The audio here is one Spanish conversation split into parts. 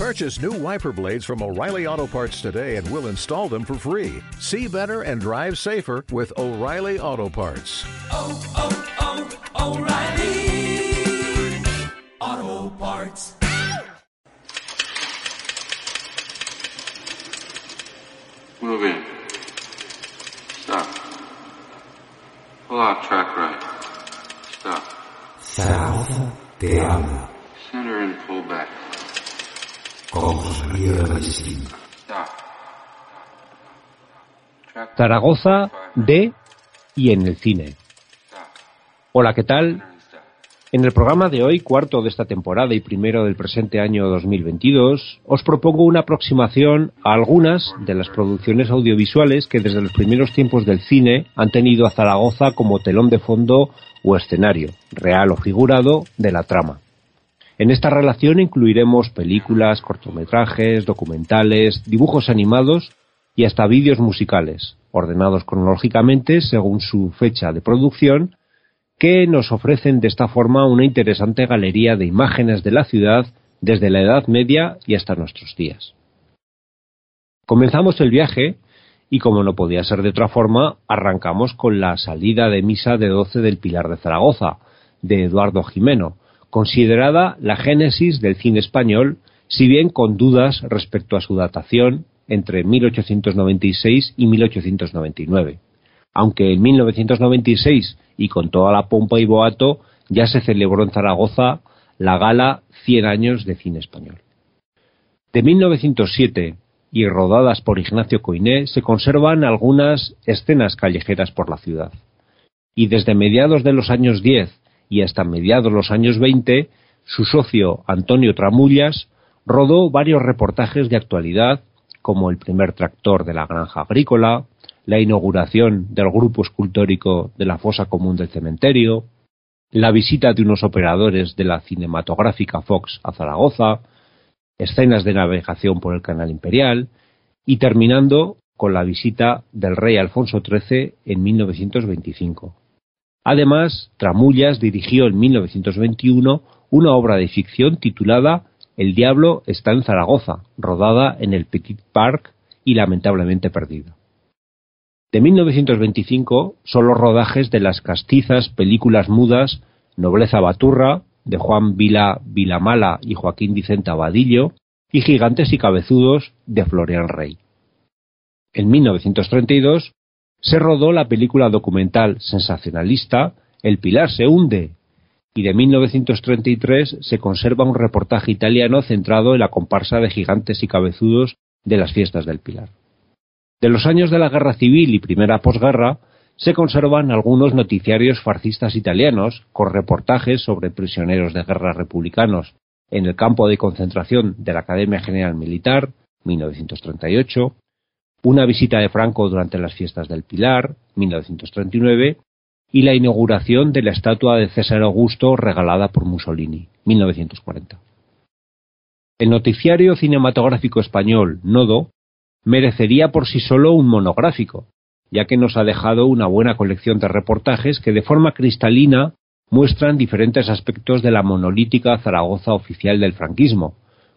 Purchase new wiper blades from O'Reilly Auto Parts today and we'll install them for free. See better and drive safer with O'Reilly Auto Parts. oh, oh, oh O'Reilly Auto Parts. Move in. Stop. Pull out track right. Stop. South, te habla Center and pull back. Zaragoza de y en el cine. Hola, ¿qué tal? En el programa de hoy, cuarto de esta temporada y primero del presente año 2022, os propongo una aproximación a algunas de las producciones audiovisuales que desde los primeros tiempos del cine han tenido a Zaragoza como telón de fondo o escenario, real o figurado, de la trama. En esta relación incluiremos películas, cortometrajes, documentales, dibujos animados y hasta vídeos musicales, ordenados cronológicamente según su fecha de producción que nos ofrecen de esta forma una interesante galería de imágenes de la ciudad desde la Edad Media y hasta nuestros días. Comenzamos el viaje y como no podía ser de otra forma, arrancamos con la salida de misa de 12 del Pilar de Zaragoza, de Eduardo Jimeno, considerada la génesis del cine español, si bien con dudas respecto a su datación entre 1896 y 1899 aunque en 1996 y con toda la pompa y boato ya se celebró en Zaragoza la gala 100 años de cine español. De 1907 y rodadas por Ignacio Coiné se conservan algunas escenas callejeras por la ciudad. Y desde mediados de los años 10 y hasta mediados los años 20, su socio Antonio Tramullas rodó varios reportajes de actualidad como el primer tractor de la granja agrícola, la inauguración del grupo escultórico de la fosa común del cementerio, la visita de unos operadores de la cinematográfica Fox a Zaragoza, escenas de navegación por el canal imperial y terminando con la visita del rey Alfonso XIII en 1925. Además, Tramullas dirigió en 1921 una obra de ficción titulada El diablo está en Zaragoza, rodada en el Petit Park y lamentablemente perdida. De 1925 son los rodajes de las castizas películas mudas Nobleza Baturra, de Juan Vila Vilamala y Joaquín Vicente Abadillo, y Gigantes y Cabezudos, de Florian Rey. En 1932 se rodó la película documental sensacionalista El Pilar se hunde, y de 1933 se conserva un reportaje italiano centrado en la comparsa de Gigantes y Cabezudos de las fiestas del Pilar. De los años de la Guerra Civil y primera posguerra se conservan algunos noticiarios fascistas italianos con reportajes sobre prisioneros de guerra republicanos en el campo de concentración de la Academia General Militar, 1938, una visita de Franco durante las fiestas del Pilar, 1939, y la inauguración de la estatua de César Augusto regalada por Mussolini, 1940. El noticiario cinematográfico español Nodo merecería por sí solo un monográfico, ya que nos ha dejado una buena colección de reportajes que de forma cristalina muestran diferentes aspectos de la monolítica Zaragoza oficial del franquismo,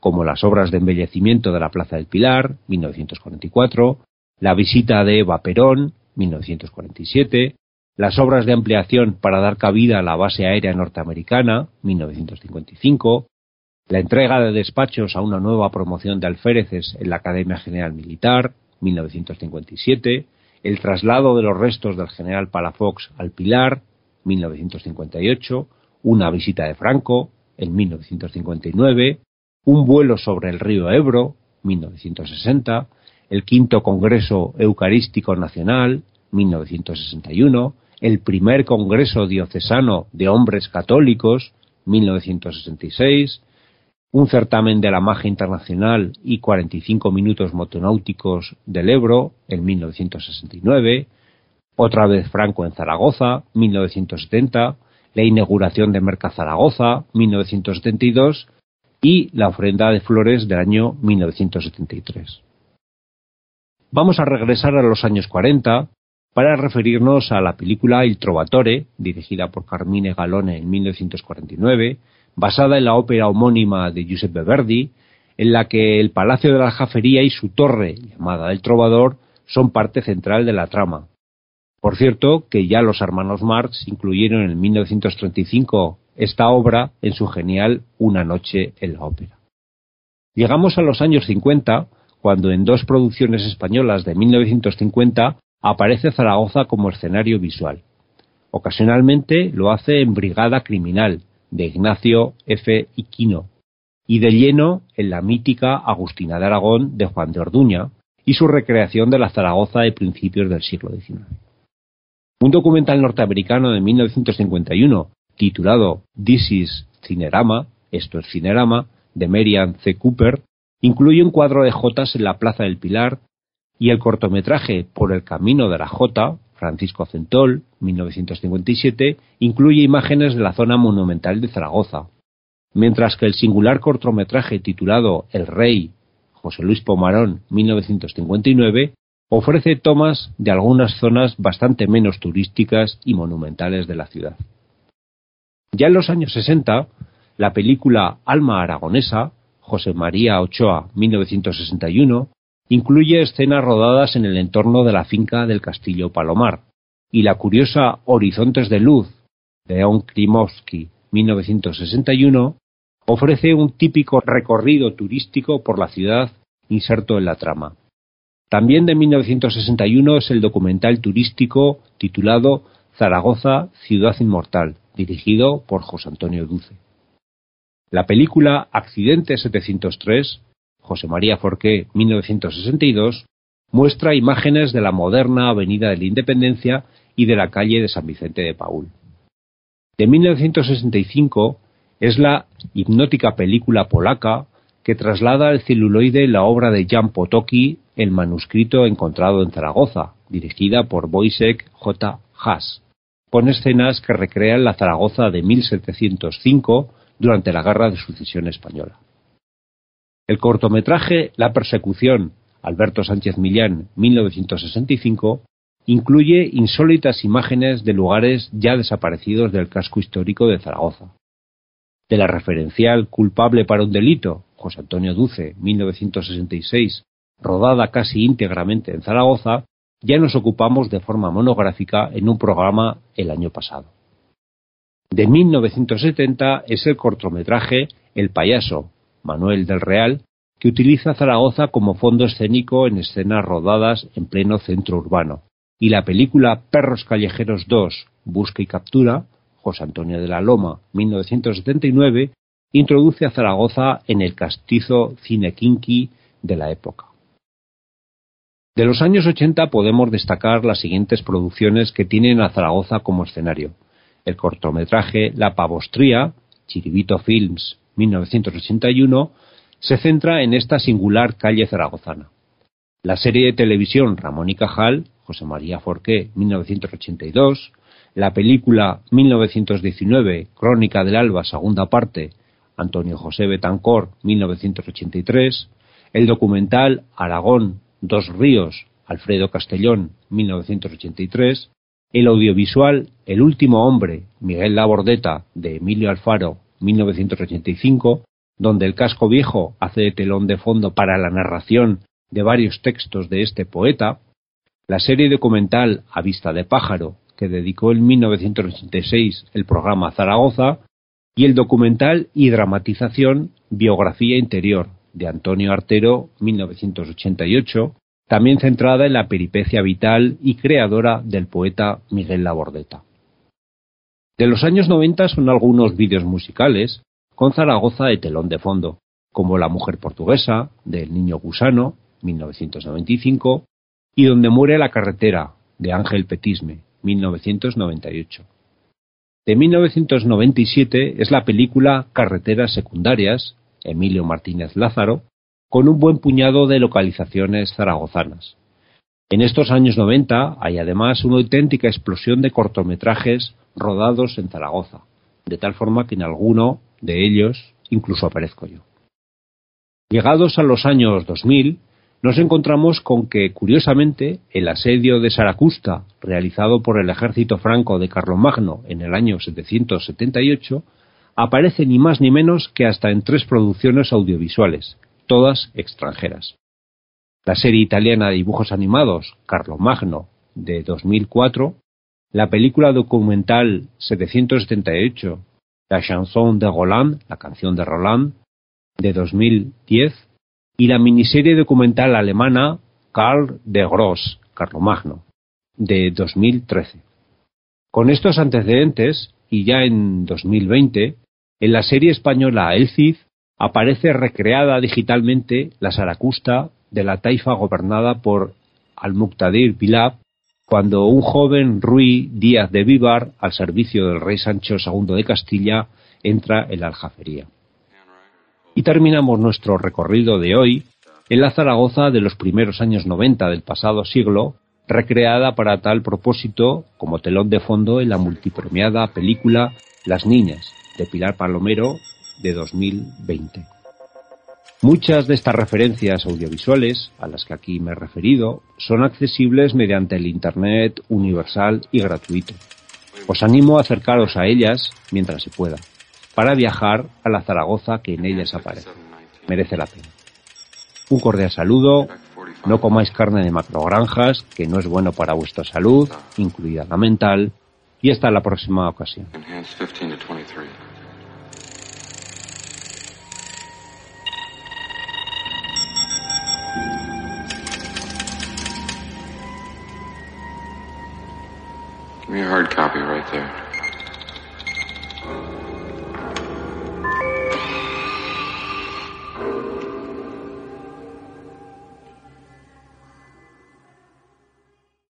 como las obras de embellecimiento de la Plaza del Pilar, 1944, la visita de Eva Perón, 1947, las obras de ampliación para dar cabida a la base aérea norteamericana, 1955, la entrega de despachos a una nueva promoción de alféreces en la Academia General Militar, 1957, el traslado de los restos del general Palafox al Pilar, 1958, una visita de Franco, en 1959, un vuelo sobre el río Ebro, 1960, el quinto Congreso Eucarístico Nacional, 1961, el primer Congreso Diocesano de Hombres Católicos, 1966, un certamen de la magia internacional y 45 minutos motonáuticos del Ebro en 1969, otra vez Franco en Zaragoza, 1970, la inauguración de Merca Zaragoza, 1972, y la ofrenda de flores del año 1973. Vamos a regresar a los años 40 para referirnos a la película Il Trovatore, dirigida por Carmine Galone en 1949, basada en la ópera homónima de Giuseppe Verdi, en la que el Palacio de la Jafería y su torre, llamada El Trovador, son parte central de la trama. Por cierto, que ya los hermanos Marx incluyeron en 1935 esta obra en su genial Una noche en la ópera. Llegamos a los años 50, cuando en dos producciones españolas de 1950 aparece Zaragoza como escenario visual. Ocasionalmente lo hace en Brigada Criminal, de Ignacio F. Iquino, y de lleno en la mítica Agustina de Aragón de Juan de Orduña y su recreación de la Zaragoza de principios del siglo XIX. Un documental norteamericano de 1951 titulado This is Cinerama, esto es Cinerama, de Marian C. Cooper, incluye un cuadro de Jotas en la Plaza del Pilar y el cortometraje Por el Camino de la Jota, Francisco Centol, 1957, incluye imágenes de la zona monumental de Zaragoza, mientras que el singular cortometraje titulado El Rey, José Luis Pomarón, 1959, ofrece tomas de algunas zonas bastante menos turísticas y monumentales de la ciudad. Ya en los años 60, la película Alma Aragonesa, José María Ochoa, 1961, incluye escenas rodadas en el entorno de la finca del Castillo Palomar, y la curiosa Horizontes de Luz, de León Klimovsky, 1961, ofrece un típico recorrido turístico por la ciudad inserto en la trama. También de 1961 es el documental turístico titulado Zaragoza, Ciudad Inmortal, dirigido por José Antonio Duce. La película Accidente 703, José María Forqué, 1962, muestra imágenes de la moderna Avenida de la Independencia y de la calle de San Vicente de Paul. De 1965 es la hipnótica película polaca que traslada al celuloide la obra de Jan Potocki, El manuscrito encontrado en Zaragoza, dirigida por Wojciech J. Haas, con escenas que recrean la Zaragoza de 1705 durante la Guerra de Sucesión Española. El cortometraje La persecución, Alberto Sánchez Millán, 1965, incluye insólitas imágenes de lugares ya desaparecidos del casco histórico de Zaragoza. De la referencial Culpable para un delito, José Antonio Duce, 1966, rodada casi íntegramente en Zaragoza, ya nos ocupamos de forma monográfica en un programa el año pasado. De 1970 es el cortometraje El payaso, Manuel del Real, que utiliza Zaragoza como fondo escénico en escenas rodadas en pleno centro urbano, y la película Perros Callejeros 2, Busca y Captura, José Antonio de la Loma, 1979, introduce a Zaragoza en el castizo cine de la época. De los años 80 podemos destacar las siguientes producciones que tienen a Zaragoza como escenario. El cortometraje La Pavostría, Chiribito Films, 1981, se centra en esta singular calle zaragozana. La serie de televisión Ramón y Cajal, José María Forqué, 1982, la película 1919, Crónica del Alba, segunda parte, Antonio José Betancor, 1983, el documental Aragón, Dos Ríos, Alfredo Castellón, 1983, el audiovisual El último hombre, Miguel Labordeta, de Emilio Alfaro, 1985, donde el casco viejo hace de telón de fondo para la narración de varios textos de este poeta, la serie documental A vista de pájaro, que dedicó en 1986 el programa Zaragoza, y el documental y dramatización Biografía Interior, de Antonio Artero, 1988, también centrada en la peripecia vital y creadora del poeta Miguel Labordeta. De los años 90 son algunos vídeos musicales con Zaragoza de telón de fondo, como La mujer portuguesa, del niño gusano, 1995, y Donde muere la carretera, de Ángel Petisme, 1998. De 1997 es la película Carreteras secundarias, Emilio Martínez Lázaro, con un buen puñado de localizaciones zaragozanas. En estos años 90 hay además una auténtica explosión de cortometrajes rodados en Zaragoza, de tal forma que en alguno de ellos incluso aparezco yo. Llegados a los años 2000, nos encontramos con que, curiosamente, el asedio de Saracusta, realizado por el ejército franco de Carlomagno en el año 778, aparece ni más ni menos que hasta en tres producciones audiovisuales, todas extranjeras. La serie italiana de dibujos animados Carlo Magno de 2004, la película documental 778 La chanson de Roland, la canción de Roland de 2010 y la miniserie documental alemana Karl de Gross, Carlomagno, de 2013. Con estos antecedentes, y ya en 2020, en la serie española El Cid aparece recreada digitalmente la Saracusta de la taifa gobernada por Al-Muqtadir Bilab, cuando un joven Ruy Díaz de Vivar, al servicio del rey Sancho II de Castilla, entra en la aljafería. Y terminamos nuestro recorrido de hoy en la Zaragoza de los primeros años 90 del pasado siglo, recreada para tal propósito como telón de fondo en la multipremiada película Las Niñas, de Pilar Palomero, de 2020. Muchas de estas referencias audiovisuales, a las que aquí me he referido, son accesibles mediante el Internet universal y gratuito. Os animo a acercaros a ellas mientras se pueda, para viajar a la Zaragoza que en ellas aparece. Merece la pena. Un cordial saludo, no comáis carne de macrogranjas, que no es bueno para vuestra salud, incluida la mental, y hasta la próxima ocasión. Hard copy right there.